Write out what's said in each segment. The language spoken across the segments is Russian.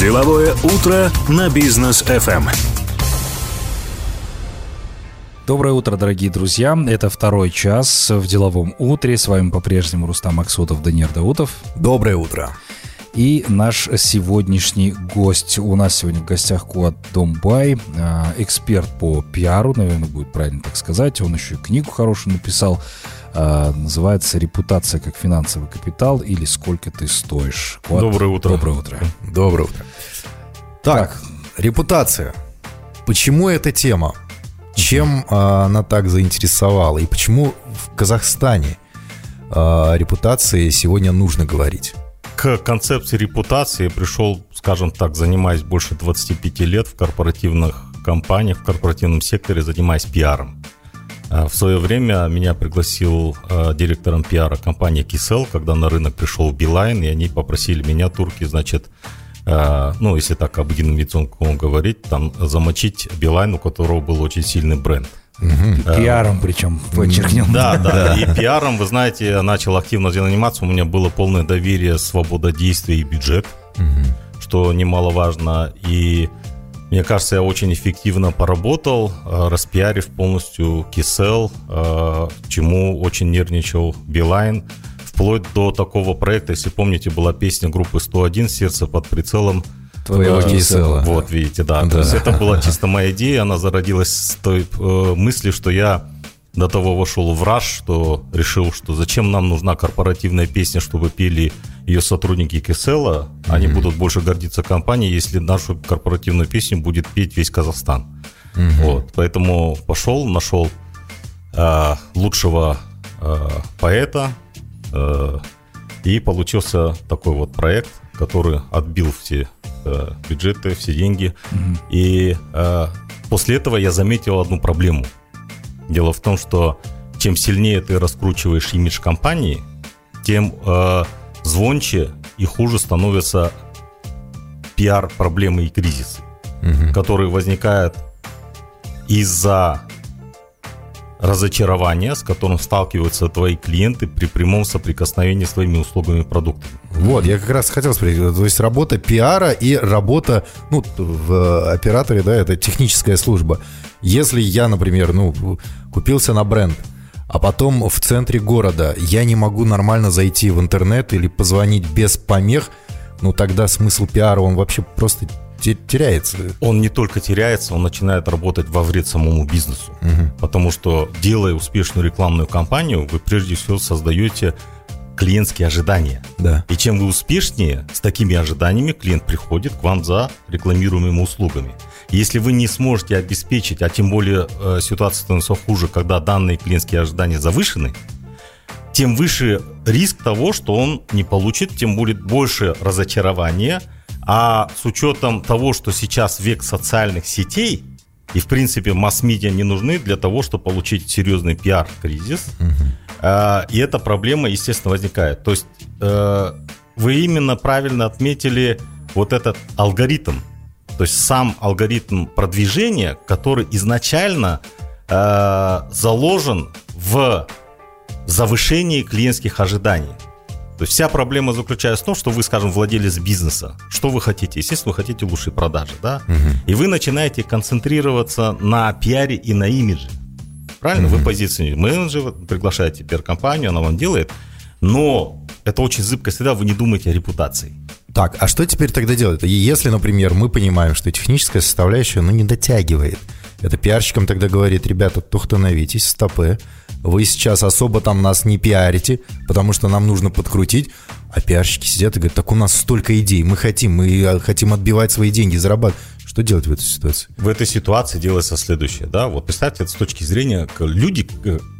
Деловое утро на бизнес FM. Доброе утро, дорогие друзья. Это второй час в деловом утре. С вами по-прежнему Рустам Максутов, Даниил Даутов. Доброе утро. И наш сегодняшний гость. У нас сегодня в гостях Куат Домбай, а, эксперт по пиару, наверное, будет правильно так сказать. Он еще и книгу хорошую написал. А, называется «Репутация как финансовый капитал» или «Сколько ты стоишь». Куат, Доброе утро. Доброе утро. Доброе утро. Так, так. репутация. Почему эта тема? Чем э, она так заинтересовала? И почему в Казахстане э, репутации сегодня нужно говорить? К концепции репутации пришел, скажем так, занимаясь больше 25 лет в корпоративных компаниях, в корпоративном секторе, занимаясь пиаром. А, в свое время меня пригласил э, директором пиара компании Кисел, когда на рынок пришел Билайн, и они попросили меня, турки, значит, э, ну, если так обыденным языком говорить, там замочить Билайн, у которого был очень сильный бренд. Угу. Пиаром причем, подчеркнем. Да, да, и пиаром, вы знаете, начал активно заниматься. У меня было полное доверие, свобода действия и бюджет, угу. что немаловажно. И мне кажется, я очень эффективно поработал, э, распиарив полностью Кисел, э, чему очень нервничал Билайн. Вплоть до такого проекта, если помните, была песня группы 101 «Сердце под прицелом», твоего Кисела. Вот, видите, да. да. То есть это была чисто моя идея, она зародилась с той э, мысли, что я до того вошел в раш, что решил, что зачем нам нужна корпоративная песня, чтобы пели ее сотрудники Кисела, mm-hmm. они будут больше гордиться компанией, если нашу корпоративную песню будет петь весь Казахстан. Mm-hmm. Вот, поэтому пошел, нашел э, лучшего э, поэта, э, и получился такой вот проект, который отбил все э, бюджеты, все деньги. Mm-hmm. И э, после этого я заметил одну проблему. Дело в том, что чем сильнее ты раскручиваешь имидж компании, тем э, звонче и хуже становятся пиар-проблемы и кризисы, угу. которые возникают из-за разочарования, с которым сталкиваются твои клиенты при прямом соприкосновении с твоими услугами и продуктами. Вот, я как раз хотел спросить, то есть работа пиара и работа, ну, в операторе, да, это техническая служба. Если я, например, ну, купился на бренд, а потом в центре города я не могу нормально зайти в интернет или позвонить без помех, ну тогда смысл пиара, он вообще просто теряется. Он не только теряется, он начинает работать во вред самому бизнесу. Угу. Потому что, делая успешную рекламную кампанию, вы прежде всего создаете клиентские ожидания. Да. И чем вы успешнее, с такими ожиданиями клиент приходит к вам за рекламируемыми услугами. Если вы не сможете обеспечить, а тем более э, ситуация становится хуже, когда данные клиентские ожидания завышены, тем выше риск того, что он не получит, тем будет больше разочарования. А с учетом того, что сейчас век социальных сетей, и в принципе масс-медиа не нужны для того, чтобы получить серьезный пиар-кризис, угу. э, и эта проблема, естественно, возникает. То есть э, вы именно правильно отметили вот этот алгоритм, то есть сам алгоритм продвижения, который изначально э, заложен в завышении клиентских ожиданий. То есть вся проблема заключается в том, что вы, скажем, владелец бизнеса. Что вы хотите? Естественно, вы хотите лучшие продажи, да? Угу. И вы начинаете концентрироваться на пиаре и на имидже. Правильно? Угу. Вы позиционируете менеджера, приглашаете пиар-компанию, она вам делает. Но это очень зыбкая среда, вы не думаете о репутации. Так, а что теперь тогда делать? Если, например, мы понимаем, что техническая составляющая, ну, не дотягивает, это пиарщикам тогда говорит, ребята, тухтановитесь, стопы, вы сейчас особо там нас не пиарите, потому что нам нужно подкрутить, а пиарщики сидят и говорят, так у нас столько идей, мы хотим, мы а, хотим отбивать свои деньги, зарабатывать. Что делать в этой ситуации? В этой ситуации делается следующее, да, вот представьте, это с точки зрения люди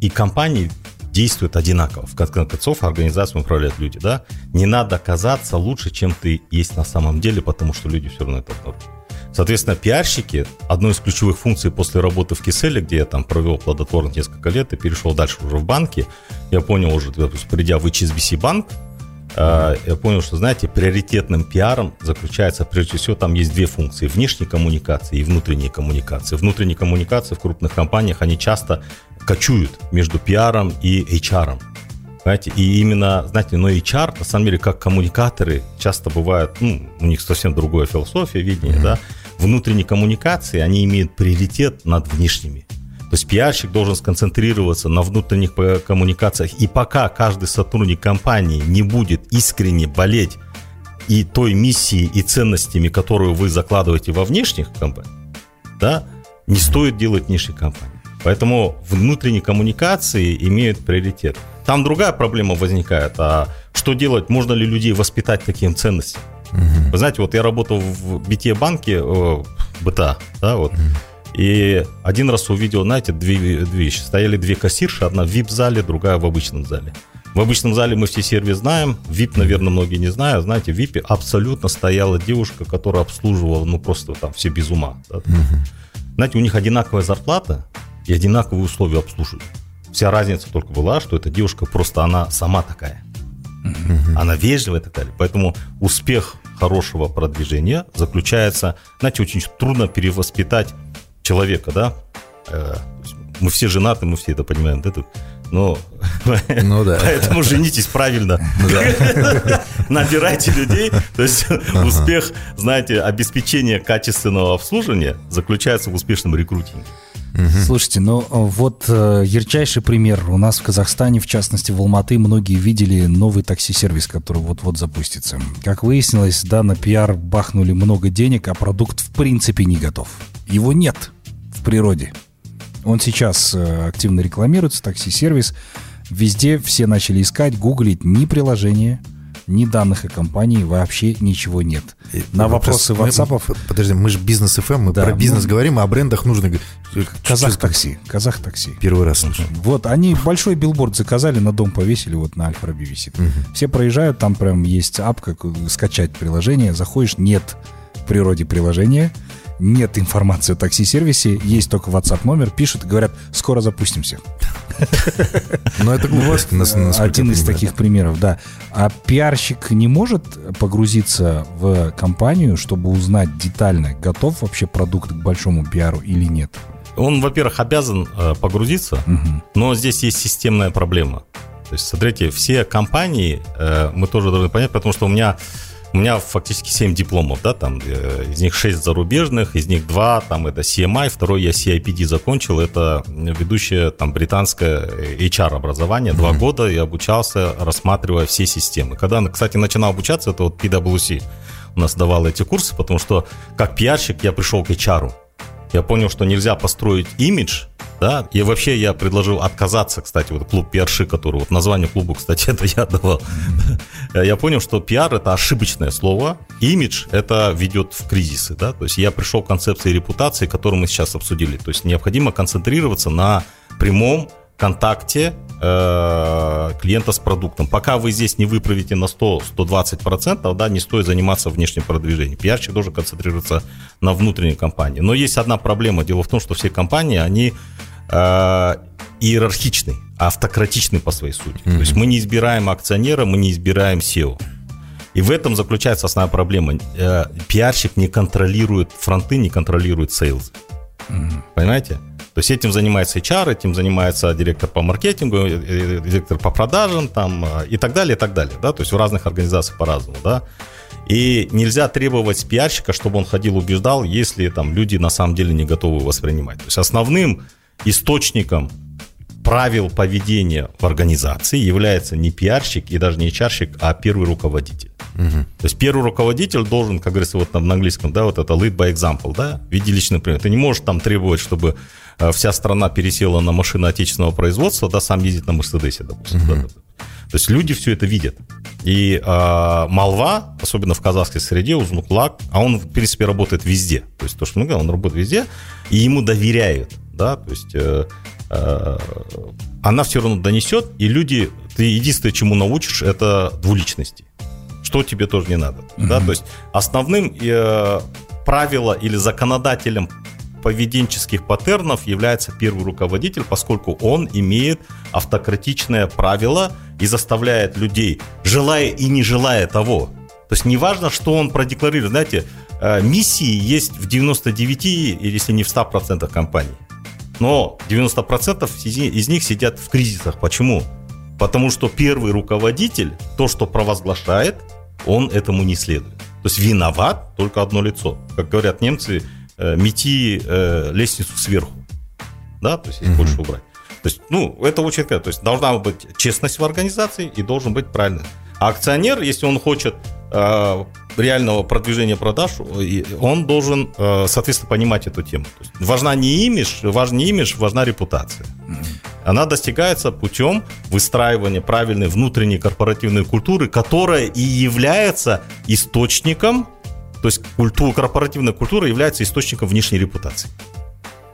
и компании действуют одинаково. В конце концов, организацию управляют люди, да? Не надо казаться лучше, чем ты есть на самом деле, потому что люди все равно это обнаружат. Соответственно, пиарщики, одной из ключевых функций после работы в Киселе, где я там провел плодотворно несколько лет и перешел дальше уже в банки, я понял уже, придя в HSBC банк, а, я понял, что, знаете, приоритетным пиаром заключается, прежде всего, там есть две функции. Внешней коммуникации и внутренней коммуникации. Внутренние коммуникации в крупных компаниях, они часто кочуют между пиаром и HR. Понимаете? И именно, знаете, но HR, на самом деле, как коммуникаторы, часто бывают, ну, у них совсем другая философия, видение, mm-hmm. да, внутренние коммуникации, они имеют приоритет над внешними. То есть пиарщик должен сконцентрироваться на внутренних коммуникациях. И пока каждый сотрудник компании не будет искренне болеть и той миссией и ценностями, которую вы закладываете во внешних компаниях, да, не стоит делать внешние компании. Поэтому внутренние коммуникации имеют приоритет. Там другая проблема возникает. А что делать? Можно ли людей воспитать таким ценностям? Угу. Вы знаете, вот я работал в BT банке, э, БТА, да, вот. Угу. И один раз увидел, знаете, две, две вещи. Стояли две кассирши, одна в VIP-зале, другая в обычном зале. В обычном зале мы все сервис знаем, VIP, наверное, многие не знают. Знаете, в VIP абсолютно стояла девушка, которая обслуживала, ну, просто там все без ума. Да? Угу. Знаете, у них одинаковая зарплата и одинаковые условия обслуживания. Вся разница только была, что эта девушка просто она сама такая. Угу. Она вежливая и так далее. Поэтому успех хорошего продвижения заключается, знаете, очень трудно перевоспитать человека, да. Э, мы все женаты, мы все это понимаем, да. Но ну, да. поэтому женитесь правильно. Ну Набирайте людей. То есть успех, знаете, обеспечение качественного обслуживания заключается в успешном рекрутинге. Угу. Слушайте, ну вот э, ярчайший пример. У нас в Казахстане, в частности в Алматы, многие видели новый такси-сервис, который вот-вот запустится. Как выяснилось, да, на пиар бахнули много денег, а продукт в принципе не готов. Его нет в природе. Он сейчас э, активно рекламируется, такси-сервис. Везде все начали искать, гуглить ни приложение, ни данных о компании, вообще ничего нет. И На вопросы WhatsApp... Мы, подожди, мы же бизнес FM, мы да, про бизнес мы... говорим, а о брендах нужно... Казах такси, казах такси. Первый раз слышу. Вот, они большой билборд заказали, на дом повесили, вот на Альфа-Раби висит. Угу. Все проезжают, там прям есть ап, как скачать приложение, заходишь, нет в природе приложения, нет информации о такси-сервисе, есть только WhatsApp номер, пишут и говорят, скоро запустимся. Но это глупость. Один из таких примеров, да. А пиарщик не может погрузиться в компанию, чтобы узнать детально, готов вообще продукт к большому пиару или нет? Он, во-первых, обязан э, погрузиться, угу. но здесь есть системная проблема. То есть, смотрите, все компании, э, мы тоже должны понять, потому что у меня у меня фактически 7 дипломов, да, там, э, из них 6 зарубежных, из них 2, там, это CMI, второй я CIPD закончил, это ведущее, там, британское HR-образование, два mm-hmm. года я обучался, рассматривая все системы. Когда, кстати, начинал обучаться, это вот PwC у нас давал эти курсы, потому что как пиарщик я пришел к HR. Я понял, что нельзя построить имидж, да, и вообще я предложил отказаться, кстати, вот клуб пиарши, который, вот название клуба, кстати, это я давал. Я понял, что пиар это ошибочное слово, имидж это ведет в кризисы, да, то есть я пришел к концепции репутации, которую мы сейчас обсудили, то есть необходимо концентрироваться на прямом контакте э, клиента с продуктом. Пока вы здесь не выправите на 100-120%, да, не стоит заниматься внешним продвижением. Пиарщик должен концентрироваться на внутренней компании. Но есть одна проблема. Дело в том, что все компании, они э, иерархичный, автократичный по своей сути. Mm-hmm. То есть мы не избираем акционера, мы не избираем SEO. И в этом заключается основная проблема. Э, пиарщик не контролирует фронты, не контролирует сейлз. Mm-hmm. Понимаете? То есть этим занимается HR, этим занимается директор по маркетингу, э, э, директор по продажам там, и так далее, и так далее. Да? То есть в разных организациях по-разному. Да? И нельзя требовать с пиарщика, чтобы он ходил, убеждал, если там люди на самом деле не готовы воспринимать. То есть основным источником правил поведения в организации является не пиарщик и даже не чарщик, а первый руководитель. Угу. То есть первый руководитель должен, как говорится, вот на английском, да, вот это lead by example, да, в виде личного примера. Ты не можешь там требовать, чтобы э, вся страна пересела на машины отечественного производства, да, сам ездит на Мерседесе, допустим. Угу. Да, да. То есть люди все это видят. И э, молва, особенно в казахской среде, Узнуклак, а он, в принципе, работает везде. То есть то, что мы говорим, он работает везде, и ему доверяют да, то есть э, она все равно донесет, и люди, ты единственное, чему научишь, это двуличности, что тебе тоже не надо, mm-hmm. да, то есть основным э, правило или законодателем поведенческих паттернов является первый руководитель, поскольку он имеет автократичное правило и заставляет людей, желая и не желая того. То есть неважно, что он продекларирует. Знаете, э, миссии есть в 99, или если не в 100% компаний но 90% из них сидят в кризисах. Почему? Потому что первый руководитель, то, что провозглашает, он этому не следует. То есть виноват только одно лицо. Как говорят немцы, э, мети э, лестницу сверху. Да, то есть если больше убрать. То есть, ну, это очень то есть должна быть честность в организации и должен быть правильный. А акционер, если он хочет э, реального продвижения продаж, он должен, э, соответственно, понимать эту тему. То есть важна не имидж, важен не имидж, важна репутация. Она достигается путем выстраивания правильной внутренней корпоративной культуры, которая и является источником, то есть культура, корпоративная культура является источником внешней репутации.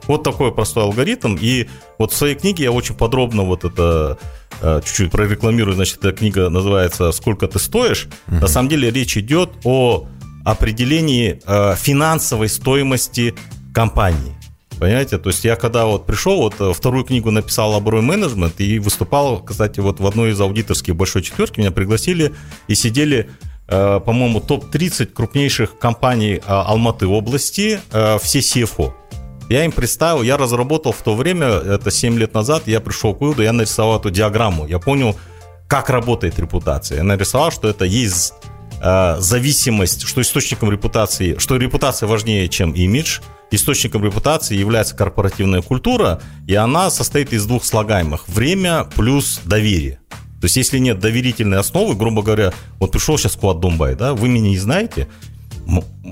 Вот такой простой алгоритм. И вот в своей книге я очень подробно вот это э, чуть-чуть прорекламирую. Значит, эта книга называется «Сколько ты стоишь?». Uh-huh. На самом деле речь идет о определении э, финансовой стоимости компании. Понимаете? То есть я когда вот пришел, вот э, вторую книгу написал об менеджмент и выступал, кстати, вот в одной из аудиторских большой четверки меня пригласили и сидели по-моему, топ-30 крупнейших компаний Алматы области, все CFO. Я им представил, я разработал в то время, это 7 лет назад, я пришел к выводу, я нарисовал эту диаграмму. Я понял, как работает репутация. Я нарисовал, что это есть э, зависимость, что источником репутации, что репутация важнее, чем имидж. Источником репутации является корпоративная культура, и она состоит из двух слагаемых. Время плюс доверие. То есть, если нет доверительной основы, грубо говоря, вот пришел сейчас Куат Думбай, да, вы меня не знаете,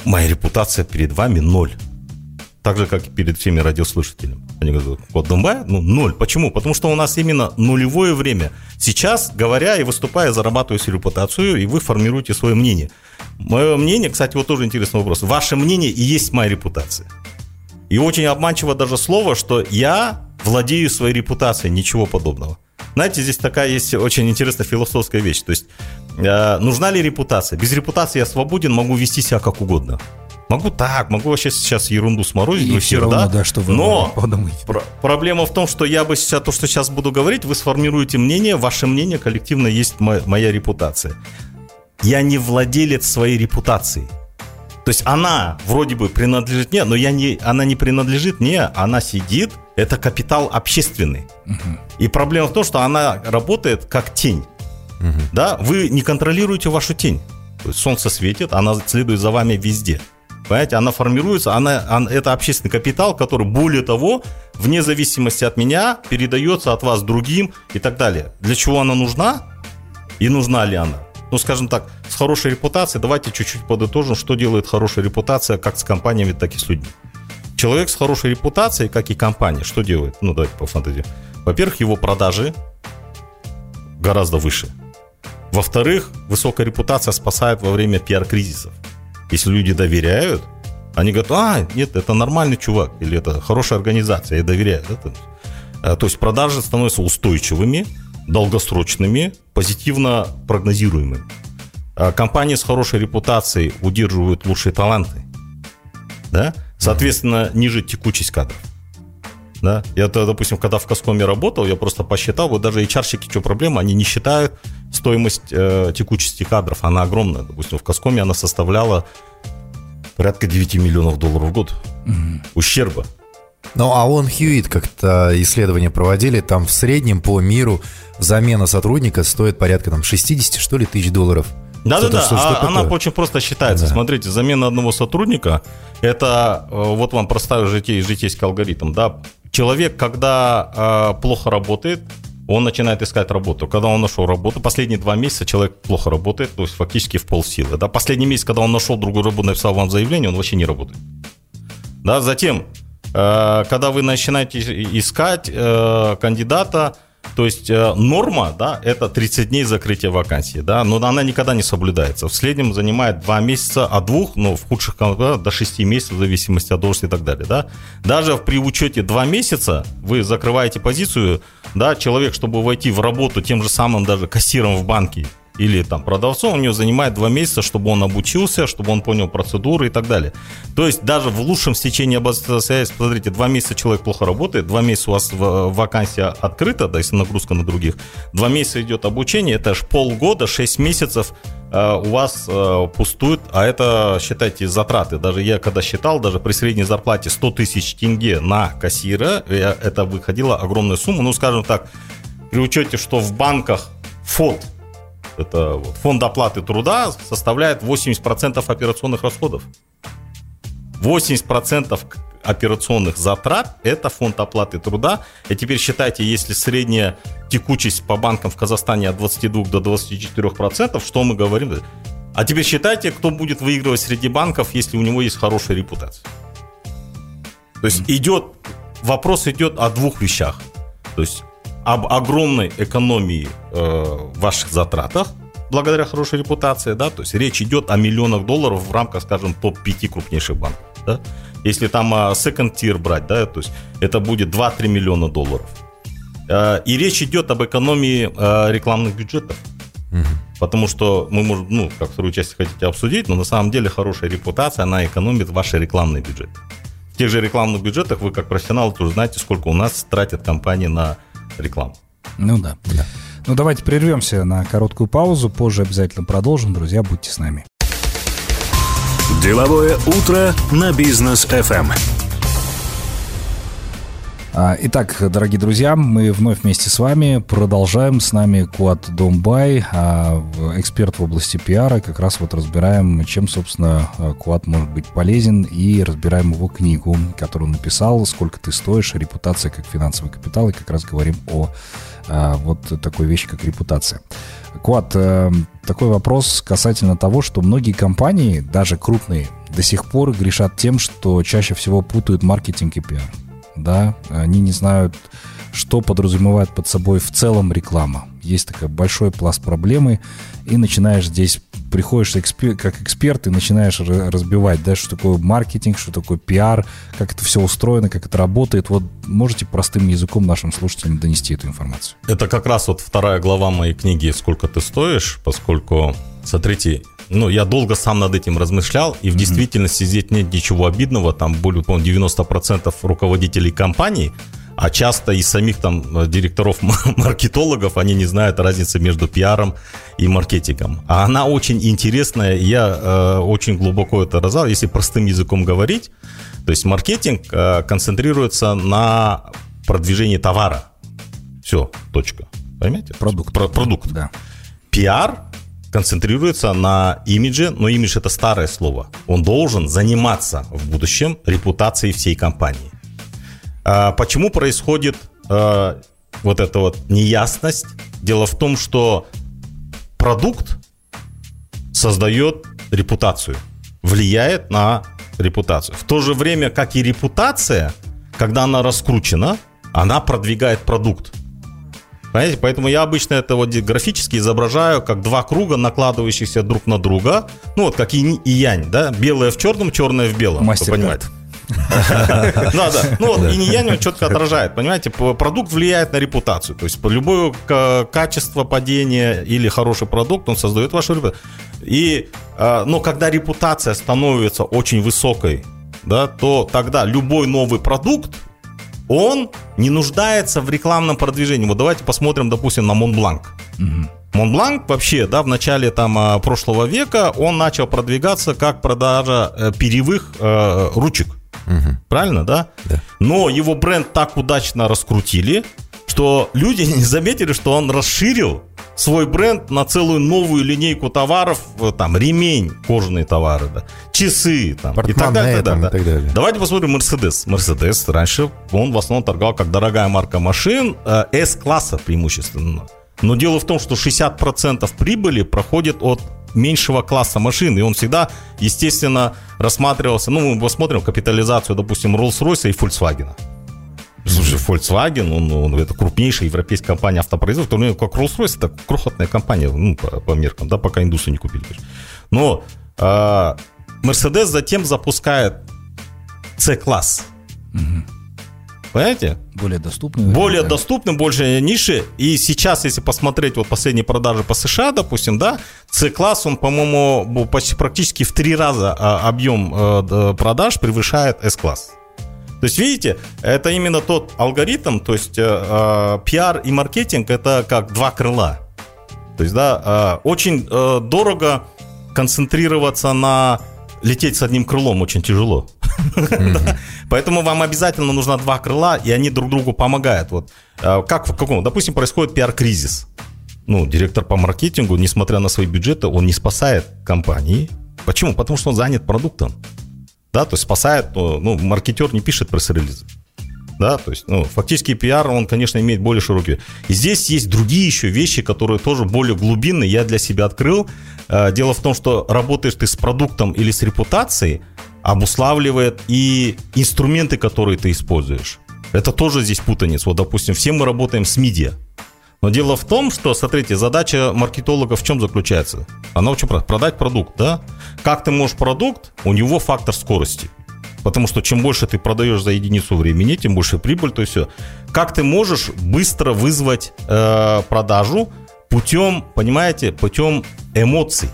моя репутация перед вами ноль так же, как и перед всеми радиослушателями. Они говорят, код Думбая? Ну, ноль. Почему? Потому что у нас именно нулевое время. Сейчас, говоря и выступая, зарабатываю себе репутацию, и вы формируете свое мнение. Мое мнение, кстати, вот тоже интересный вопрос. Ваше мнение и есть моя репутация. И очень обманчиво даже слово, что я владею своей репутацией, ничего подобного. Знаете, здесь такая есть очень интересная философская вещь. То есть, э, нужна ли репутация? Без репутации я свободен, могу вести себя как угодно. Могу так, могу вообще сейчас ерунду сморозить и все равно, да, да что вы Но про- проблема в том, что я бы сейчас, то, что сейчас буду говорить, вы сформируете мнение, ваше мнение коллективно есть моя, моя репутация. Я не владелец своей репутации. То есть она вроде бы принадлежит мне, но я не, она не принадлежит мне, она сидит, это капитал общественный. Угу. И проблема в том, что она работает как тень. Угу. Да, вы не контролируете вашу тень. То есть солнце светит, она следует за вами везде. Понимаете, она формируется, она, она, это общественный капитал, который, более того, вне зависимости от меня, передается от вас другим и так далее. Для чего она нужна и нужна ли она? Ну, скажем так, с хорошей репутацией, давайте чуть-чуть подытожим, что делает хорошая репутация как с компаниями, так и с людьми. Человек с хорошей репутацией, как и компания, что делает? Ну, давайте по фантазии. Во-первых, его продажи гораздо выше. Во-вторых, высокая репутация спасает во время пиар-кризисов. Если люди доверяют, они говорят, а, нет, это нормальный чувак, или это хорошая организация, я доверяю. Это... А, то есть продажи становятся устойчивыми, долгосрочными, позитивно прогнозируемыми. А компании с хорошей репутацией удерживают лучшие таланты. Да? Соответственно, ниже текучесть кадров. Да? Я, допустим, когда в Каскоме работал, я просто посчитал, вот даже HR-щики, что проблема, они не считают стоимость э, текучести кадров, она огромная. Допустим, в Каскоме она составляла порядка 9 миллионов долларов в год угу. ущерба. Ну, а он Хьюит как-то исследования проводили, там в среднем по миру замена сотрудника стоит порядка там 60, что ли, тысяч долларов. Да-да-да, что, что, а, она очень просто считается. Да. Смотрите, замена одного сотрудника, это э, вот вам простой житей, житейский алгоритм, да. Человек, когда э, плохо работает, он начинает искать работу. Когда он нашел работу, последние два месяца человек плохо работает, то есть фактически в полсилы. Да? Последний месяц, когда он нашел другую работу, написал вам заявление, он вообще не работает. Да? Затем, э, когда вы начинаете искать э, кандидата, то есть э, норма, да, это 30 дней закрытия вакансии, да, но она никогда не соблюдается. В среднем занимает 2 месяца, от 2, ну, в худших да, до 6 месяцев, в зависимости от должности и так далее, да. Даже при учете 2 месяца вы закрываете позицию, да, человек, чтобы войти в работу тем же самым даже кассиром в банке, или там продавцом, у него занимает два месяца, чтобы он обучился, чтобы он понял процедуры и так далее. То есть даже в лучшем стечении обстоятельств, смотрите, два месяца человек плохо работает, два месяца у вас вакансия открыта, да, если нагрузка на других, два месяца идет обучение, это аж полгода, шесть месяцев э, у вас э, пустует, а это, считайте, затраты. Даже я когда считал, даже при средней зарплате 100 тысяч тенге на кассира, э, это выходила огромная сумма, ну, скажем так, при учете, что в банках фонд, это вот, фонд оплаты труда составляет 80% операционных расходов. 80% операционных затрат – это фонд оплаты труда. И теперь считайте, если средняя текучесть по банкам в Казахстане от 22 до 24%, что мы говорим? А теперь считайте, кто будет выигрывать среди банков, если у него есть хорошая репутация. То есть идет, вопрос идет о двух вещах. То есть об огромной экономии э, ваших затратах, благодаря хорошей репутации, да, то есть речь идет о миллионах долларов в рамках, скажем, топ-5 крупнейших банков, да. Если там а, second tier брать, да, то есть это будет 2-3 миллиона долларов. Э, и речь идет об экономии э, рекламных бюджетов. Потому что мы можем, ну, как вторую часть хотите обсудить, но на самом деле хорошая репутация, она экономит ваши рекламные бюджеты. В тех же рекламных бюджетах вы как профессионал тоже знаете, сколько у нас тратят компании на рекламу. Ну да. да. Ну давайте прервемся на короткую паузу, позже обязательно продолжим. Друзья, будьте с нами. Деловое утро на бизнес FM. А, итак, дорогие друзья, мы вновь вместе с вами продолжаем. С нами Куат Домбай, а, эксперт в области пиара. Как раз вот разбираем, чем, собственно, Куат может быть полезен. И разбираем его книгу, которую он написал «Сколько ты стоишь. Репутация как финансовый капитал». И как раз говорим о а, вот такой вещи, как репутация. Куат, такой вопрос касательно того, что многие компании, даже крупные, до сих пор грешат тем, что чаще всего путают маркетинг и пиар да, они не знают, что подразумевает под собой в целом реклама. Есть такой большой пласт проблемы, и начинаешь здесь, приходишь экспер, как эксперт и начинаешь разбивать, да, что такое маркетинг, что такое пиар, как это все устроено, как это работает. Вот можете простым языком нашим слушателям донести эту информацию? Это как раз вот вторая глава моей книги «Сколько ты стоишь», поскольку, смотрите, ну, я долго сам над этим размышлял, и в mm-hmm. действительности здесь нет ничего обидного. Там более, по 90% руководителей компаний, а часто и самих там э, директоров маркетологов, они не знают разницы между пиаром и маркетингом. А она очень интересная, я э, очень глубоко это разал. Если простым языком говорить, то есть маркетинг э, концентрируется на продвижении товара. Все, точка. Понимаете? Продукт. Про- продукт. Да. Пиар концентрируется на имидже, но имидж это старое слово. Он должен заниматься в будущем репутацией всей компании. А почему происходит а, вот эта вот неясность? Дело в том, что продукт создает репутацию, влияет на репутацию. В то же время, как и репутация, когда она раскручена, она продвигает продукт. Понимаете? Поэтому я обычно это вот графически изображаю как два круга, накладывающихся друг на друга. Ну вот как инь и янь, да? Белое в черном, черное в белом. Мастер понимаете? Да, да. Ну вот и янь он четко отражает. Понимаете, продукт влияет на репутацию. То есть любое качество падения или хороший продукт, он создает вашу репутацию. И, а, но когда репутация становится очень высокой, да, то тогда любой новый продукт, он не нуждается в рекламном продвижении. Вот давайте посмотрим, допустим, на Монбланк. Монбланк вообще, да, в начале там а, прошлого века он начал продвигаться как продажа э, перьевых э, ручек. Угу. Правильно, да? Да. Но его бренд так удачно раскрутили, что люди не заметили, что он расширил свой бренд на целую новую линейку товаров, э, там, ремень, кожаные товары, да, часы, там, и так далее, там, да. и так далее. Давайте посмотрим Mercedes. Mercedes раньше, он в основном торговал как дорогая марка машин, э, S-класса преимущественно. Но дело в том, что 60% прибыли проходит от меньшего класса машин, и он всегда, естественно, рассматривался, ну, мы посмотрим капитализацию, допустим, Rolls-Royce и Volkswagen. Слушай, Volkswagen, он, он это крупнейшая европейская компания автопроизводства, ну, как Rolls-Royce, это крохотная компания, ну, по, по меркам, да, пока индусы не купили. Но э, Mercedes затем запускает C-класс. Угу. Понимаете? Более доступный. Более да. доступный, больше ниши. И сейчас, если посмотреть вот последние продажи по США, допустим, да, C-класс, он, по-моему, почти практически в три раза а, объем э, продаж превышает S-класс. То есть, видите, это именно тот алгоритм, то есть э, э, пиар и маркетинг это как два крыла. То есть, да, э, очень э, дорого концентрироваться на лететь с одним крылом очень тяжело. Поэтому вам обязательно нужно два крыла, и они друг другу помогают. Вот э, как в каком, допустим, происходит пиар-кризис. Ну, директор по маркетингу, несмотря на свои бюджеты, он не спасает компании. Почему? Потому что он занят продуктом. Да, то есть спасает, ну, маркетер не пишет пресс-релизы. Да, то есть, ну, фактически пиар, он, конечно, имеет более широкий. И здесь есть другие еще вещи, которые тоже более глубинные, я для себя открыл. Э, дело в том, что работаешь ты с продуктом или с репутацией, обуславливает и инструменты, которые ты используешь. Это тоже здесь путаница. Вот, допустим, все мы работаем с медиа. Но дело в том, что, смотрите, задача маркетолога в чем заключается? Она очень проста. Продать продукт, да? Как ты можешь продукт? У него фактор скорости. Потому что чем больше ты продаешь за единицу времени, тем больше прибыль, то есть все. Как ты можешь быстро вызвать э, продажу путем, понимаете, путем эмоций?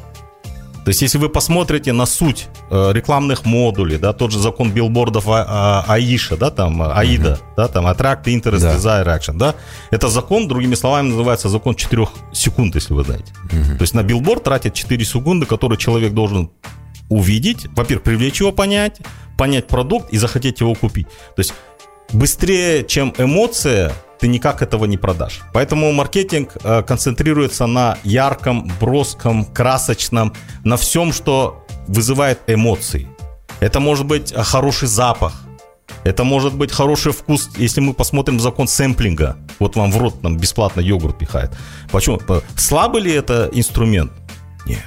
То есть, если вы посмотрите на суть э, рекламных модулей, да, тот же закон билбордов а, а, Аиша, да, там, Аида, uh-huh. да, там, Attract, Interest, да. Desire, Action, да, это закон, другими словами, называется закон 4 секунд, если вы знаете. Uh-huh. То есть, на билборд тратит 4 секунды, которые человек должен увидеть, во-первых, привлечь его понять, понять продукт и захотеть его купить. То есть, быстрее, чем эмоция, ты никак этого не продашь. Поэтому маркетинг э, концентрируется на ярком, броском, красочном, на всем, что вызывает эмоции. Это может быть э, хороший запах, это может быть хороший вкус, если мы посмотрим закон сэмплинга. Вот вам в рот нам бесплатно йогурт пихает. Почему? Слабый ли это инструмент? Нет.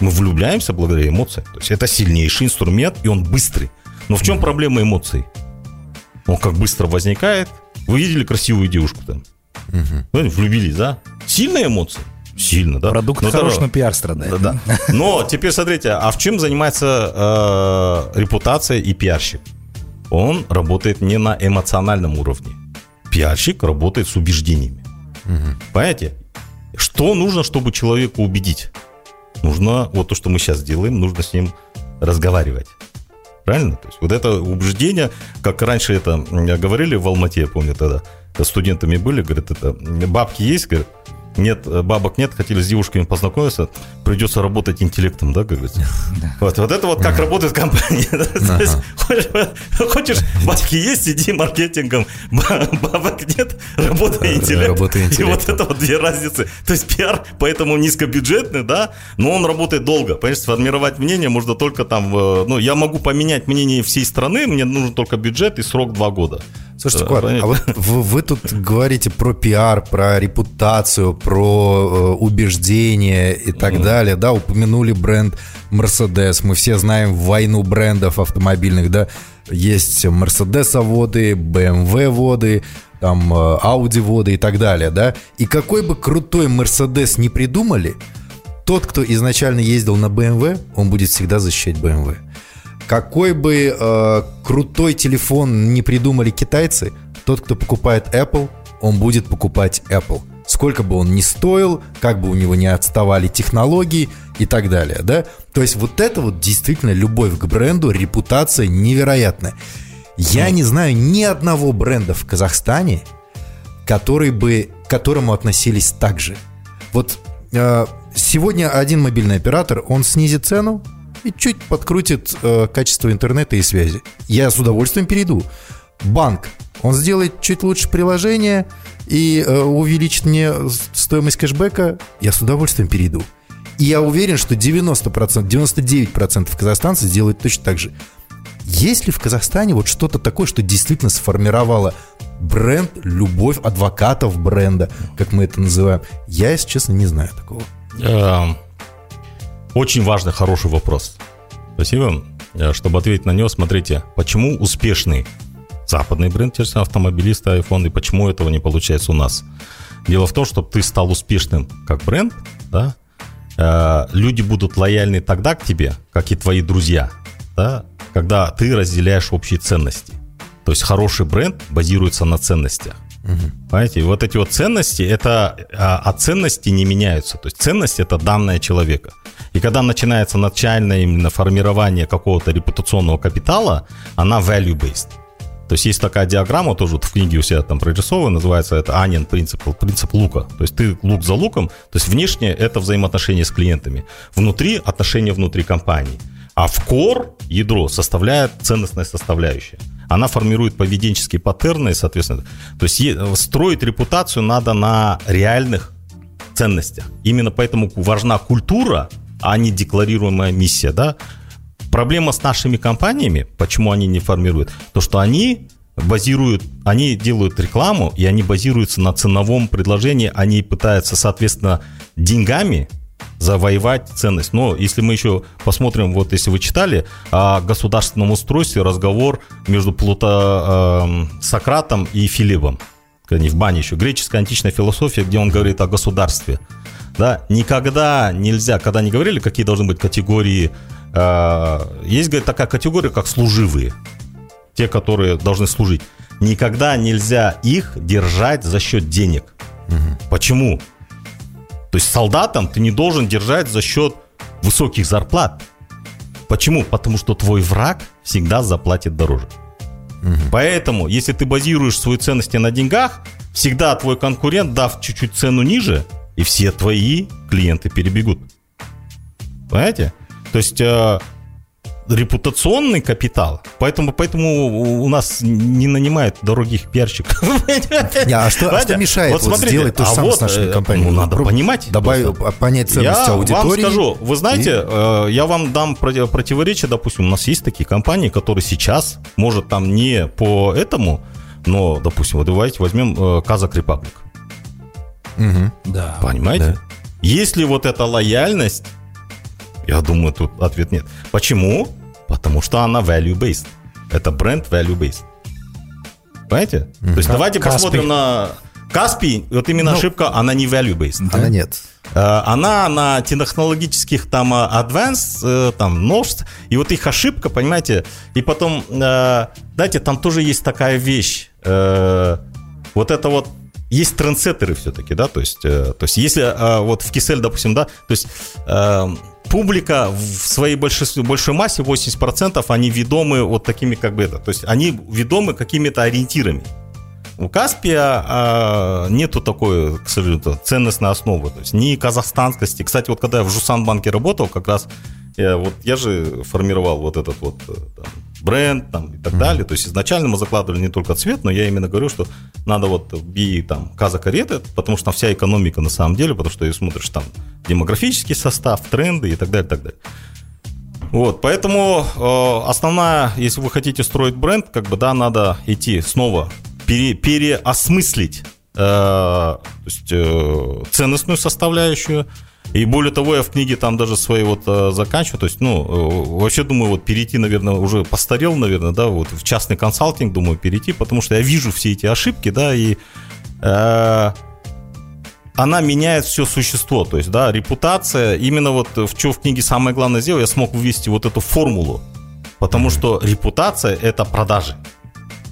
Мы влюбляемся благодаря эмоциям. То есть это сильнейший инструмент, и он быстрый. Но в чем проблема эмоций? Он как быстро возникает, вы видели красивую девушку там? Угу. Влюбились, да? Сильные эмоции? Сильно, да. Продукт но хорош, но пиар страдает. Да, да. Но теперь смотрите, а в чем занимается э, репутация и пиарщик? Он работает не на эмоциональном уровне. Пиарщик работает с убеждениями. Угу. Понимаете? Что нужно, чтобы человеку убедить? Нужно, вот то, что мы сейчас делаем, нужно с ним разговаривать. Правильно? То есть вот это убеждение, как раньше это говорили в Алмате, я помню тогда, студентами были, говорят, это бабки есть, говорят, нет, бабок нет, хотели с девушками познакомиться, придется работать интеллектом, да, как говорится. Да. Вот, вот это вот как ага. работает компания. Ага. есть, хочешь, бабки есть, иди маркетингом, бабок нет. Работай интеллектом. И вот это вот две разницы. То есть пиар поэтому низкобюджетный, да, но он работает долго. Понимаешь, сформировать мнение можно только там, э, ну, я могу поменять мнение всей страны, мне нужен только бюджет и срок два года. Слушайте, Квар, а вот вы, вы тут говорите про пиар, про репутацию, про э, убеждение и так mm. далее, да, упомянули бренд Mercedes, мы все знаем войну брендов автомобильных, да, есть Mercedes воды, BMW воды, там э, Audi воды и так далее, да, и какой бы крутой Mercedes не придумали, тот, кто изначально ездил на BMW, он будет всегда защищать BMW. Какой бы э, крутой телефон не придумали китайцы, тот, кто покупает Apple, он будет покупать Apple. Сколько бы он ни стоил, как бы у него не отставали технологии и так далее, да? То есть вот это вот действительно любовь к бренду, репутация невероятная. Я не знаю ни одного бренда в Казахстане, который бы, к которому относились так же. Вот э, сегодня один мобильный оператор, он снизит цену, и чуть подкрутит э, качество интернета и связи. Я с удовольствием перейду. Банк, он сделает чуть лучше приложение и э, увеличит мне стоимость кэшбэка, я с удовольствием перейду. И я уверен, что 90%, 99% казахстанцев сделают точно так же. Есть ли в Казахстане вот что-то такое, что действительно сформировало бренд, любовь адвокатов бренда, как мы это называем? Я, если честно, не знаю такого. Очень важный, хороший вопрос. Спасибо. Э, чтобы ответить на него, смотрите, почему успешный западный бренд, те же автомобилисты, iPhone, и почему этого не получается у нас? Дело в том, что ты стал успешным как бренд, да, э, люди будут лояльны тогда к тебе, как и твои друзья, да, когда ты разделяешь общие ценности. То есть хороший бренд базируется на ценностях. Угу. Понимаете, вот эти вот ценности, это, а, а ценности не меняются. То есть ценность это данная человека. И когда начинается начальное именно формирование какого-то репутационного капитала, она value-based. То есть есть такая диаграмма, тоже вот в книге у себя там прорисована, называется это Анин принцип, принцип лука. То есть ты лук за луком, то есть внешне это взаимоотношения с клиентами, внутри отношения внутри компании. А в core ядро составляет ценностная составляющая. Она формирует поведенческие паттерны, соответственно. То есть строить репутацию надо на реальных ценностях. Именно поэтому важна культура, а не декларируемая миссия, да. Проблема с нашими компаниями, почему они не формируют, то что они базируют, они делают рекламу, и они базируются на ценовом предложении, они пытаются, соответственно, деньгами завоевать ценность. Но если мы еще посмотрим, вот если вы читали о государственном устройстве разговор между Плуто, э, Сократом и Филиппом, они в бане еще, греческая античная философия, где он говорит о государстве. Да, никогда нельзя, когда не говорили, какие должны быть категории, э, есть говорит, такая категория, как служивые, те, которые должны служить. Никогда нельзя их держать за счет денег. Угу. Почему? То есть солдатам ты не должен держать за счет высоких зарплат. Почему? Потому что твой враг всегда заплатит дороже. Угу. Поэтому, если ты базируешь свои ценности на деньгах, всегда твой конкурент, дав чуть-чуть цену ниже, и все твои клиенты перебегут. Понимаете? То есть э, репутационный капитал, поэтому, поэтому у нас не нанимают дорогих пиарщиков. А что, а что мешает вот, смотрите, сделать то же а самое вот, с нашими э, компаниями? Ну, надо понимать. Добавить, понять ценность я аудитории. Я вам скажу, вы знаете, и... Э, я вам дам противоречие, допустим, у нас есть такие компании, которые сейчас, может, там не по этому, но, допустим, вот давайте возьмем Казак э, Republic. Угу. Да. Понимаете? Да. Если вот эта лояльность, я думаю, тут ответ нет. Почему? Потому что она value-based. Это бренд value-based. Понимаете? Mm-hmm. То есть давайте Каспий. посмотрим на Каспий. Вот именно ну, ошибка, она не value-based. Она нет. Э, она на технологических там э, advanced, э, там, множеств. И вот их ошибка, понимаете, и потом, знаете, там тоже есть такая вещь. Вот это вот есть трендсеттеры все-таки, да, то есть, то есть если вот в Кисель, допустим, да, то есть публика в своей большой, большой массе, 80%, они ведомы вот такими как бы это. То есть они ведомы какими-то ориентирами. У Каспия а, нету такой, к сожалению, ценностной основы. То есть ни казахстанскости. Кстати, вот когда я в Жусанбанке работал, как раз я, вот, я же формировал вот этот вот э, там, бренд там, и так mm-hmm. далее. То есть изначально мы закладывали не только цвет, но я именно говорю, что надо вот би там каза кареты, потому что там вся экономика на самом деле, потому что ты смотришь там демографический состав, тренды и так далее, и так далее. Вот, поэтому э, основная, если вы хотите строить бренд, как бы, да, надо идти снова пере, переосмыслить э, то есть, э, ценностную составляющую, и более того, я в книге там даже свои вот э, заканчиваю. То есть, ну, э, вообще думаю, вот перейти, наверное, уже постарел, наверное, да, вот в частный консалтинг думаю перейти, потому что я вижу все эти ошибки, да, и э, она меняет все существо. То есть, да, репутация, именно вот в что в книге самое главное сделал, я смог вывести вот эту формулу. Потому что репутация – это продажи.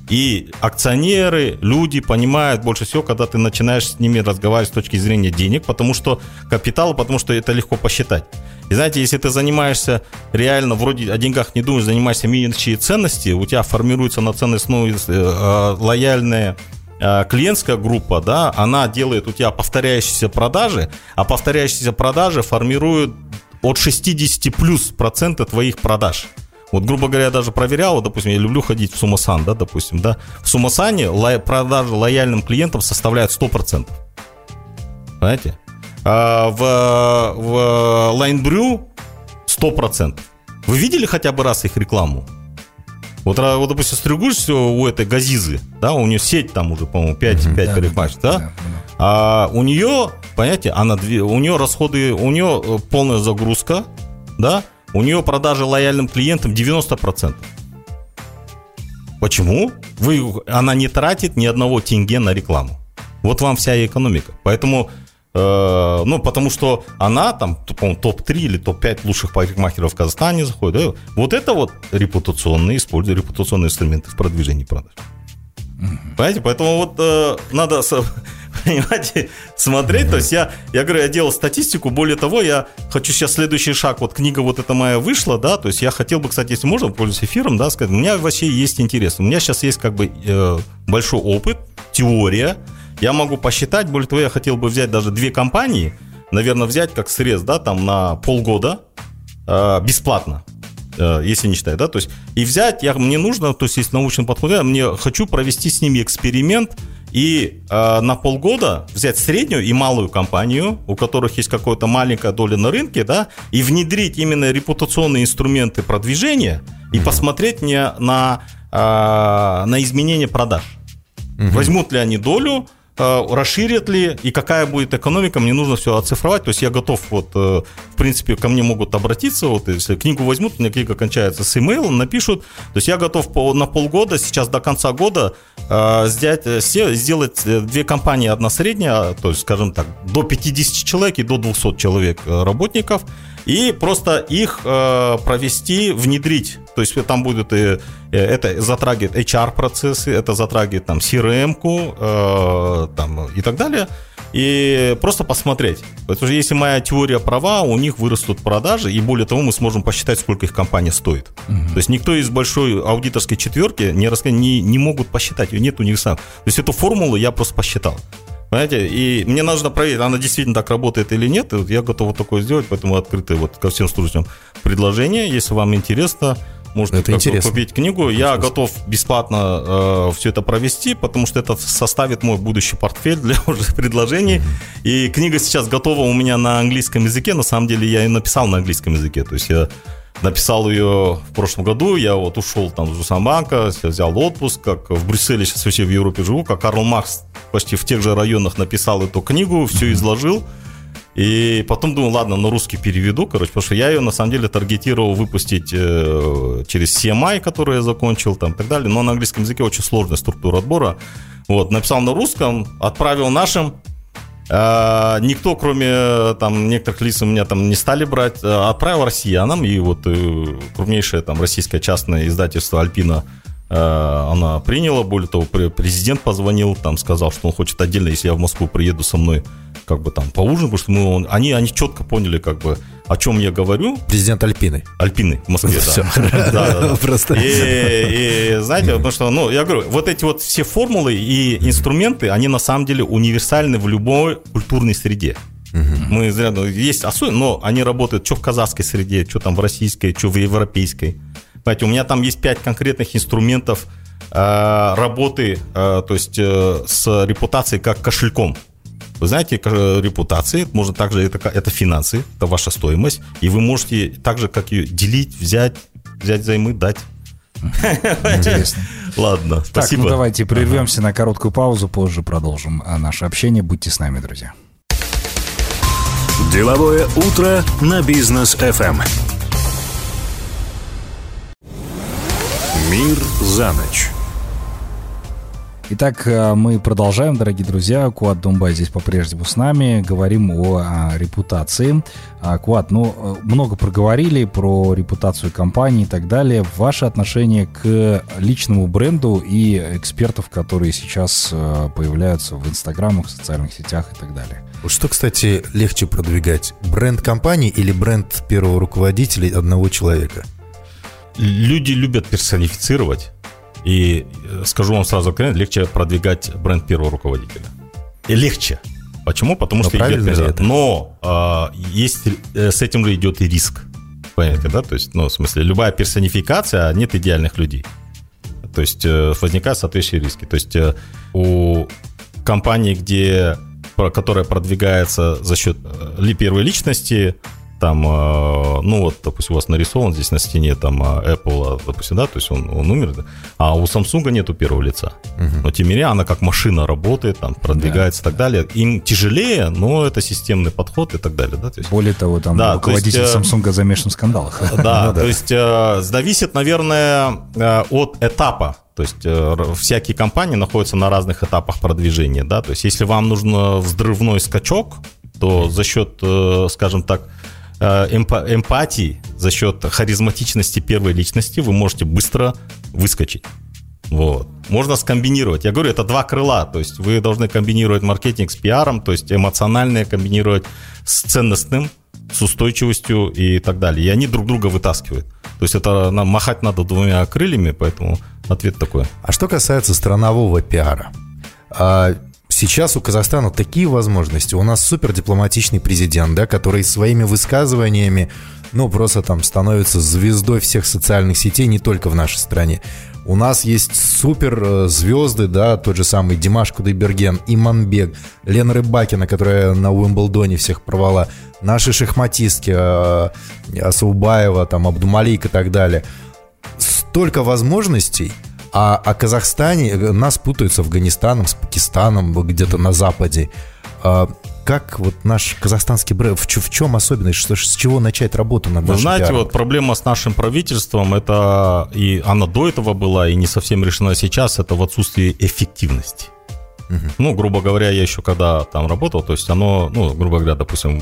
И акционеры, люди понимают больше всего, когда ты начинаешь с ними разговаривать с точки зрения денег, потому что капитала, потому что это легко посчитать. И знаете, если ты занимаешься реально, вроде о деньгах не думаешь, занимаешься меньшие ценности, у тебя формируется на ценность ну, э, лояльная э, клиентская группа, да, она делает у тебя повторяющиеся продажи, а повторяющиеся продажи формируют от 60 плюс процента твоих продаж. Вот, грубо говоря, я даже проверял, вот, допустим, я люблю ходить в Сумасан, да, допустим, да. В Сумасане ло- продажи лояльным клиентам составляют 100%. Понимаете? А в, в Line 100%. Вы видели хотя бы раз их рекламу? Вот, вот допустим, стригуешься у этой Газизы, да, у нее сеть там уже, по-моему, 5, mm-hmm, 5 да, парикмахерств, да? да? А у нее, понимаете, она, у нее расходы, у нее э, полная загрузка, да, у нее продажи лояльным клиентам 90%. Почему? Вы, она не тратит ни одного тенге на рекламу. Вот вам вся экономика. Поэтому, э, ну, потому что она там, по-моему, топ-3 или топ-5 лучших парикмахеров в Казахстане заходит. Да? Вот это вот репутационные, используют репутационные инструменты в продвижении продаж. Понимаете? Поэтому вот э, надо понимаете, смотреть. То есть я, я говорю, я делал статистику. Более того, я хочу сейчас следующий шаг. Вот книга вот эта моя вышла, да, то есть я хотел бы, кстати, если можно, пользуясь эфиром, да, сказать, у меня вообще есть интерес. У меня сейчас есть как бы э, большой опыт, теория. Я могу посчитать, более того, я хотел бы взять даже две компании, наверное, взять как срез, да, там на полгода э, бесплатно. Э, если не считать, да, то есть и взять, я, мне нужно, то есть есть научный подход, я мне хочу провести с ними эксперимент и э, на полгода взять среднюю и малую компанию, у которых есть какая-то маленькая доля на рынке, да, и внедрить именно репутационные инструменты продвижения и mm-hmm. посмотреть не на, э, на изменение продаж. Mm-hmm. Возьмут ли они долю, расширят ли и какая будет экономика, мне нужно все оцифровать. То есть я готов, вот, э, в принципе, ко мне могут обратиться, вот, если книгу возьмут, у меня книга кончается с имейлом, напишут. То есть я готов на полгода, сейчас до конца года э, сделать, сделать две компании, одна средняя, то есть, скажем так, до 50 человек и до 200 человек работников, и просто их провести, внедрить. То есть там будет и это затрагивает HR-процессы, это затрагивает там CRM-ку э, там, и так далее. И просто посмотреть. Потому что если моя теория права, у них вырастут продажи, и более того, мы сможем посчитать, сколько их компания стоит. Угу. То есть никто из большой аудиторской четверки не, не, не могут посчитать, ее нет у них сам. То есть эту формулу я просто посчитал. Понимаете? И мне нужно проверить, она действительно так работает или нет. И вот я готов вот такое сделать, поэтому открытое вот ко всем слушателям предложение. Если вам интересно, можете это интересно. купить книгу. Я готов бесплатно э, все это провести, потому что это составит мой будущий портфель для уже предложений. И книга сейчас готова у меня на английском языке. На самом деле я ее написал на английском языке. То есть я написал ее в прошлом году, я вот ушел там с Жусамбанка, взял отпуск, как в Брюсселе сейчас вообще в Европе живу, как Карл Маркс почти в тех же районах написал эту книгу, все изложил. И потом думал, ладно, на русский переведу, короче, потому что я ее на самом деле таргетировал выпустить э, через CMI, который я закончил, там, и так далее. Но на английском языке очень сложная структура отбора. Вот, написал на русском, отправил нашим. Э, никто, кроме там некоторых лиц, у меня там не стали брать. Э, отправил россиянам, и вот э, крупнейшее там российское частное издательство «Альпина» э, она приняла, более того, президент позвонил, там сказал, что он хочет отдельно, если я в Москву приеду со мной как бы там поужинать, потому что мы, они, они четко поняли, как бы, о чем я говорю. Президент Альпины. Альпины в Москве, да. Просто. И, знаете, потому что, ну, я говорю, вот эти вот все формулы и инструменты, они на самом деле универсальны в любой культурной среде. Мы зря, есть особенно, но они работают что в казахской среде, что там в российской, что в европейской. Понимаете, у меня там есть пять конкретных инструментов э, работы, э, то есть э, с репутацией как кошельком. Вы знаете, репутации, можно также, это, это финансы, это ваша стоимость, и вы можете так же, как ее делить, взять, взять займы, дать. Интересно. Ладно, спасибо. Так, ну давайте прервемся ага. на короткую паузу, позже продолжим наше общение. Будьте с нами, друзья. Деловое утро на бизнес FM. Мир за ночь. Итак, э, мы продолжаем, дорогие друзья. Куат Думбай здесь по-прежнему с нами. Говорим о, о репутации. А, Куат, ну, э, много проговорили про репутацию компании и так далее. Ваше отношение к личному бренду и экспертов, которые сейчас э, появляются в Инстаграмах, в социальных сетях и так далее. Что, кстати, легче продвигать? Бренд компании или бренд первого руководителя одного человека? Люди любят персонифицировать и э, скажу вам сразу откровенно, легче продвигать бренд первого руководителя. И легче. Почему? Потому Но что идет это. Но э, есть, э, с этим же идет и риск. Понимаете, да? То есть, ну, в смысле, любая персонификация, а нет идеальных людей. То есть э, возникают соответствующие риски. То есть у компании, где, которая продвигается за счет э, первой личности, там, э, ну вот, допустим, у вас нарисован здесь на стене там э, Apple, допустим, да, то есть он, он умер, а у Samsung нету первого лица. Угу. Но тем не менее она как машина работает, там продвигается да. и так далее. Им тяжелее, но это системный подход и так далее, да. То есть, Более того, там да, руководитель есть, э, Samsung замешан в скандалах. Да, ну то есть зависит, наверное, от этапа то есть э, всякие компании находятся на разных этапах продвижения, да. То есть если вам нужен взрывной скачок, то за счет, э, скажем так, эмпатии, за счет харизматичности первой личности вы можете быстро выскочить. Вот. Можно скомбинировать. Я говорю, это два крыла. То есть вы должны комбинировать маркетинг с пиаром, то есть эмоциональное комбинировать с ценностным, с устойчивостью и так далее. И они друг друга вытаскивают. То есть это нам махать надо двумя крыльями, поэтому ответ такой. А что касается странового пиара, а сейчас у Казахстана такие возможности. У нас супер дипломатичный президент, да, который своими высказываниями, ну, просто там становится звездой всех социальных сетей не только в нашей стране. У нас есть супер э, звезды, да, тот же самый Димаш Кудайберген, Иманбек, Лена Рыбакина, которая на Уимблдоне всех порвала, наши шахматистки, э, Асаубаева, там, Абдумалик и так далее. Столько возможностей, а о Казахстане э, нас путают с Афганистаном, с Пакистаном, где-то на Западе. А как вот наш казахстанский бренд, в, в чем особенность, что, с чего начать работу над Вы знаете, пиаром? вот проблема с нашим правительством, это и она до этого была, и не совсем решена сейчас, это в отсутствии эффективности. Угу. Ну, грубо говоря, я еще когда там работал, то есть оно, ну, грубо говоря, допустим,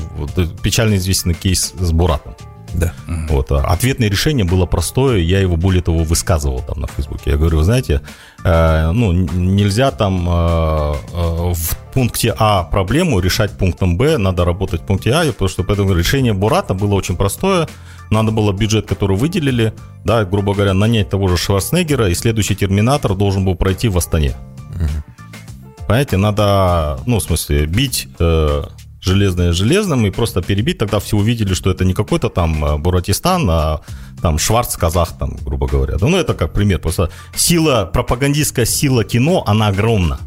печально известный кейс с Буратом. Да. Вот. А ответное решение было простое, я его более того высказывал там на Фейсбуке. Я говорю, вы знаете, э, ну, нельзя там э, э, в пункте А проблему решать пунктом Б, надо работать в пункте А, потому что поэтому решение Бурата было очень простое. Надо было бюджет, который выделили, да, грубо говоря, нанять того же Шварценеггера, и следующий терминатор должен был пройти в Астане. Угу. Понимаете, надо, ну, в смысле, бить э, железное железным и просто перебить, тогда все увидели, что это не какой-то там э, Буратистан, а там Шварц казах, там, грубо говоря. Ну, это как пример. Просто сила, пропагандистская сила кино, она огромна.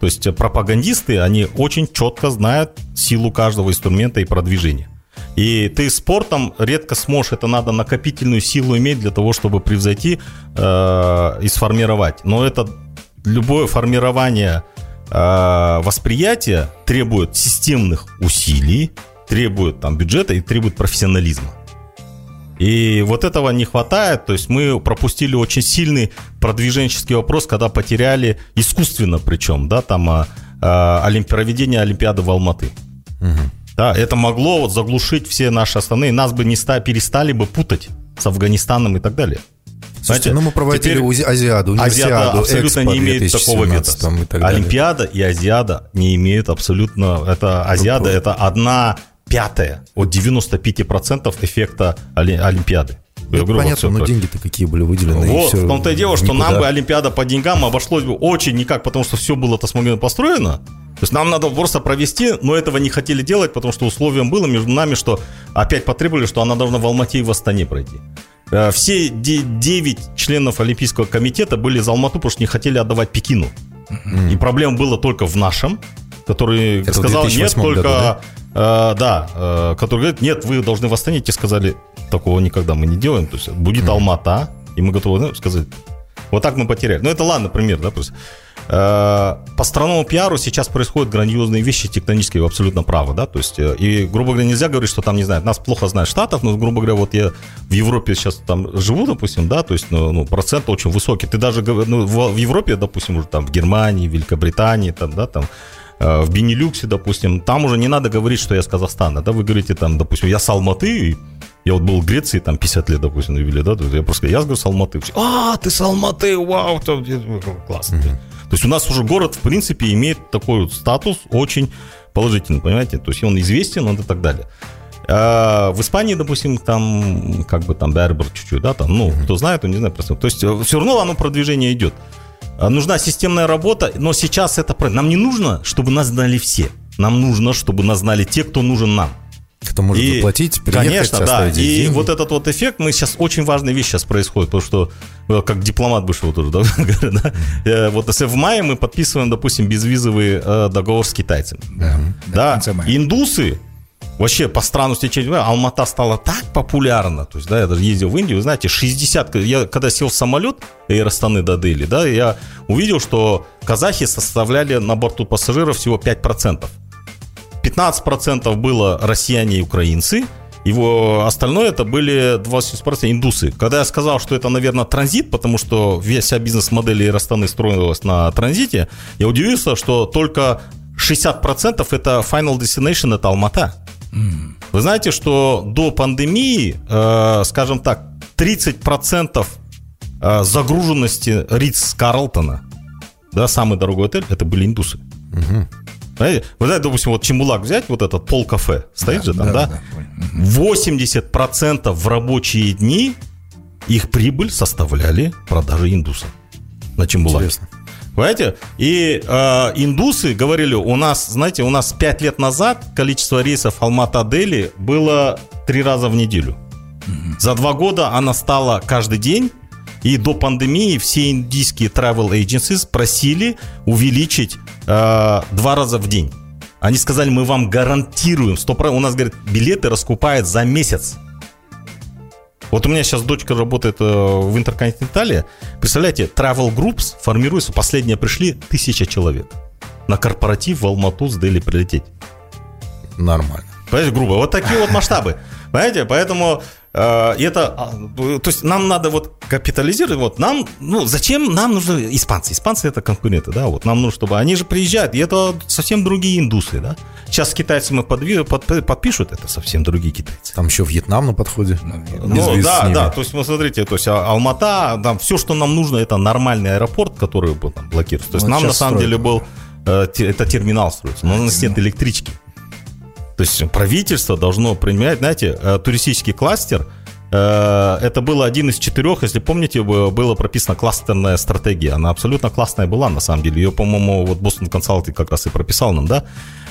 То есть э, пропагандисты, они очень четко знают силу каждого инструмента и продвижения. И ты спортом редко сможешь, это надо накопительную силу иметь для того, чтобы превзойти э, и сформировать. Но это любое формирование э, восприятия требует системных усилий, требует там бюджета и требует профессионализма. И вот этого не хватает, то есть мы пропустили очень сильный продвиженческий вопрос, когда потеряли искусственно причем, да, там а, а, проведение Олимпиады в Алматы. Угу. Да, это могло вот заглушить все наши основные, нас бы не ста, перестали бы путать с Афганистаном и так далее. Слушайте, ну мы проводили Теперь Азиаду, Универсиаду, абсолютно Экспо не имеет такого веса. Олимпиада и Азиада не имеют абсолютно... Это Азиада, ну, это одна пятая от 95% эффекта Олимпиады. Я говорю, понятно, но деньги-то какие были выделены. Вот, в том-то и дело, что никуда. нам бы Олимпиада по деньгам обошлось бы очень никак, потому что все было-то с момента построено. То есть нам надо просто провести, но этого не хотели делать, потому что условием было между нами, что опять потребовали, что она должна в Алмате и в Астане пройти. Э, все 9 членов Олимпийского комитета были из Алмату, потому что не хотели отдавать Пекину. Mm-hmm. И проблема была только в нашем, который Это сказал, нет, только... Году, да? Э, да, э, который говорит, нет, вы должны восстановить. И сказали, такого никогда мы не делаем. То есть будет mm-hmm. Алмата, и мы готовы ну, сказать, вот так мы потеряли. Ну, это ладно, пример, да, просто. Э, по страновому пиару сейчас происходят грандиозные вещи тектонические, вы абсолютно правы, да, то есть, э, и, грубо говоря, нельзя говорить, что там, не знаю, нас плохо знают Штатов, но, грубо говоря, вот я в Европе сейчас там живу, допустим, да, то есть, ну, ну процент очень высокий, ты даже, ну, в, Европе, допустим, уже там в Германии, Великобритании, там, да, там, э, в Бенилюксе, допустим, там уже не надо говорить, что я с Казахстана, да, вы говорите там, допустим, я с Алматы, я вот был в Греции, там 50 лет, допустим, юбилей, да, я просто, я говорю с Алматы, а, ты с Алматы, вау, классно. Mm-hmm. То есть у нас уже город, в принципе, имеет такой статус очень положительный, понимаете? То есть он известен, он и так далее. А в Испании, допустим, там как бы там Бербер чуть-чуть, да, там, ну, кто знает, то не знает просто. То есть э, все равно оно продвижение идет. А нужна системная работа, но сейчас это... Нам не нужно, чтобы нас знали все. Нам нужно, чтобы нас знали те, кто нужен нам. Кто может и, заплатить, приехать, Конечно, да. И деньги. вот этот вот эффект, мы сейчас, очень важная вещь сейчас происходит, потому что э, как дипломат вышел тоже, да, да? Э, вот если в мае мы подписываем, допустим, безвизовый э, договор с китайцами. Да, да. индусы Вообще по страну стечения Алмата стала так популярна. То есть, да, я даже ездил в Индию, вы знаете, 60... Я когда сел в самолет Air Astana до Дели, да, я увидел, что казахи составляли на борту пассажиров всего 5%. 15% было россияне и украинцы, его остальное это были 20% индусы. Когда я сказал, что это, наверное, транзит, потому что вся бизнес-модель Иростаны строилась на транзите, я удивился, что только 60% это final destination, это Алмата. Mm. Вы знаете, что до пандемии, э, скажем так, 30% э, загруженности Ридс Карлтона, да, самый дорогой отель, это были индусы. Mm-hmm. Знаете, вы знаете, допустим, вот Чембулак взять, вот этот пол кафе, стоит да, же там, да? да? да 80% в рабочие дни их прибыль составляли продажи индусов на Чембулаке. Интересно. Понимаете? И э, индусы говорили, у нас, знаете, у нас 5 лет назад количество рейсов Алмата-Дели было 3 раза в неделю. За два года она стала каждый день, и до пандемии все индийские travel agencies просили увеличить э, два раза в день. Они сказали, мы вам гарантируем, 100%, у нас, говорят, билеты раскупают за месяц. Вот у меня сейчас дочка работает э, в Интерконтинентале. Представляете, travel groups формируются, последние пришли тысяча человек. На корпоратив в Алмату с Дели прилететь. Нормально. Понимаете, грубо. Вот такие вот масштабы. Понимаете, поэтому это, а, то есть нам надо вот капитализировать, вот нам, ну, зачем нам нужны испанцы? Испанцы это конкуренты, да, вот нам нужно, чтобы они же приезжают, и это совсем другие индусы, да. Сейчас с мы подви, под, подпишут, это совсем другие китайцы. Там еще Вьетнам на подходе. Ну, да, да, то есть, вы смотрите, то есть Алмата, там все, что нам нужно, это нормальный аэропорт, который там, блокируется. То есть вот нам на самом деле был, э, это терминал строится, но у нас нет электрички. То есть правительство должно принимать, знаете, э, туристический кластер, э, это было один из четырех, если помните, было прописано кластерная стратегия. Она абсолютно классная была, на самом деле. Ее, по-моему, вот Boston Consulting как раз и прописал нам, да.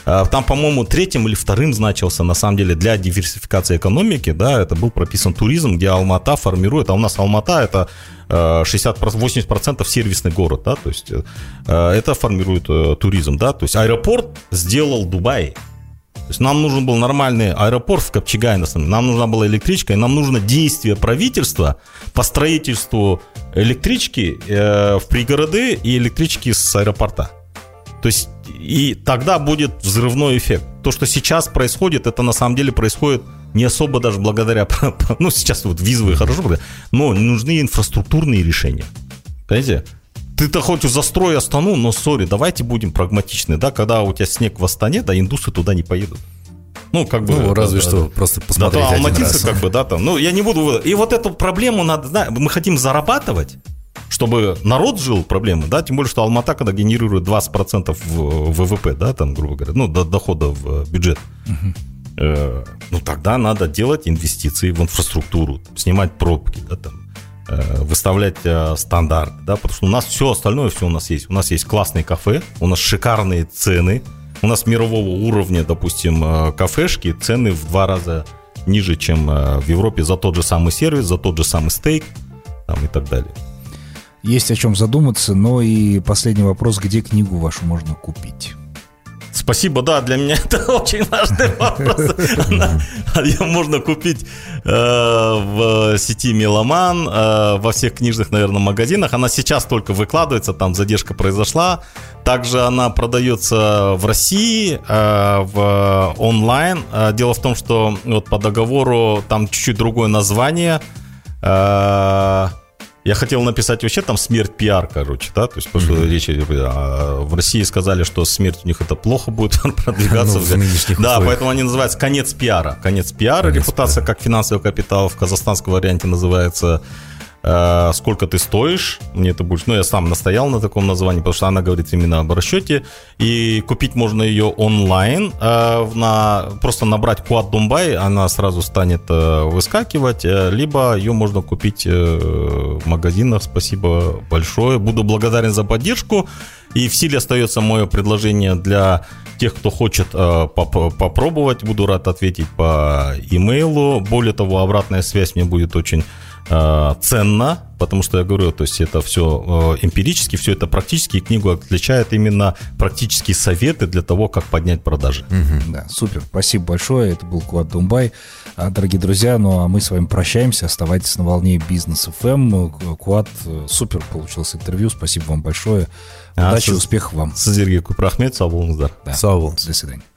Э, там, по-моему, третьим или вторым значился, на самом деле, для диверсификации экономики, да, это был прописан туризм, где Алмата формирует, а у нас Алмата это 60, 80% сервисный город, да, то есть это формирует туризм, да, то есть аэропорт сделал Дубай, то есть нам нужен был нормальный аэропорт в деле. Нам нужна была электричка, и нам нужно действие правительства по строительству электрички э, в пригороды и электрички с аэропорта. То есть и тогда будет взрывной эффект. То, что сейчас происходит, это на самом деле происходит не особо даже благодаря, ну сейчас вот визовые хорошо, но нужны инфраструктурные решения. Понимаете? Ты-то хоть застрой Астану, но, сори, давайте будем прагматичны, да, когда у тебя снег в Астане, да, индусы туда не поедут. Ну, как бы... Ну, разве да, что да. просто посмотреть да, один раз. как бы, да, там. Ну, я не буду... И вот эту проблему надо, да, мы хотим зарабатывать, чтобы народ жил, проблемы, да, тем более, что Алмата, когда генерирует 20% в ВВП, да, там, грубо говоря, ну, до дохода в бюджет, угу. э, ну, тогда надо делать инвестиции в инфраструктуру, снимать пробки, да, там, выставлять э, стандарт, да, потому что у нас все остальное, все у нас есть. У нас есть классные кафе, у нас шикарные цены, у нас мирового уровня, допустим, э, кафешки, цены в два раза ниже, чем в Европе за тот же самый сервис, за тот же самый стейк там, и так далее. Есть о чем задуматься, но и последний вопрос, где книгу вашу можно купить? Спасибо, да, для меня это очень важный вопрос. Ее можно купить э, в сети Меломан, э, во всех книжных, наверное, магазинах. Она сейчас только выкладывается, там задержка произошла. Также она продается в России, э, в онлайн. Дело в том, что вот по договору там чуть-чуть другое название. Я хотел написать вообще там смерть пиар, короче, да, то есть потому что речь а, в России сказали, что смерть у них это плохо будет продвигаться. Ну, в нынешних да, условиях. поэтому они называются конец пиара. Конец пиара, конец репутация пиара. как финансовый капитал в казахстанском варианте называется сколько ты стоишь, мне это будет, ну, я сам настоял на таком названии, потому что она говорит именно об расчете, и купить можно ее онлайн, э, на, просто набрать код Думбай, она сразу станет э, выскакивать, либо ее можно купить в магазинах, спасибо большое, буду благодарен за поддержку, и в силе остается мое предложение для тех, кто хочет э, поп попробовать. Буду рад ответить по имейлу. Более того, обратная связь мне будет очень э, ценно, потому что я говорю, то есть это все э, эмпирически, все это практически, и книгу отличает именно практические советы для того, как поднять продажи. Угу. Да, супер, спасибо большое, это был Куат Думбай. А, дорогие друзья, ну а мы с вами прощаемся, оставайтесь на волне Бизнес ФМ. Куат, э, супер получилось интервью, спасибо вам большое. Удачи, а, успехов вам. Сіздерге көп рахмет, сау болыңыздар. Да. Сау болыңыз. До свидания.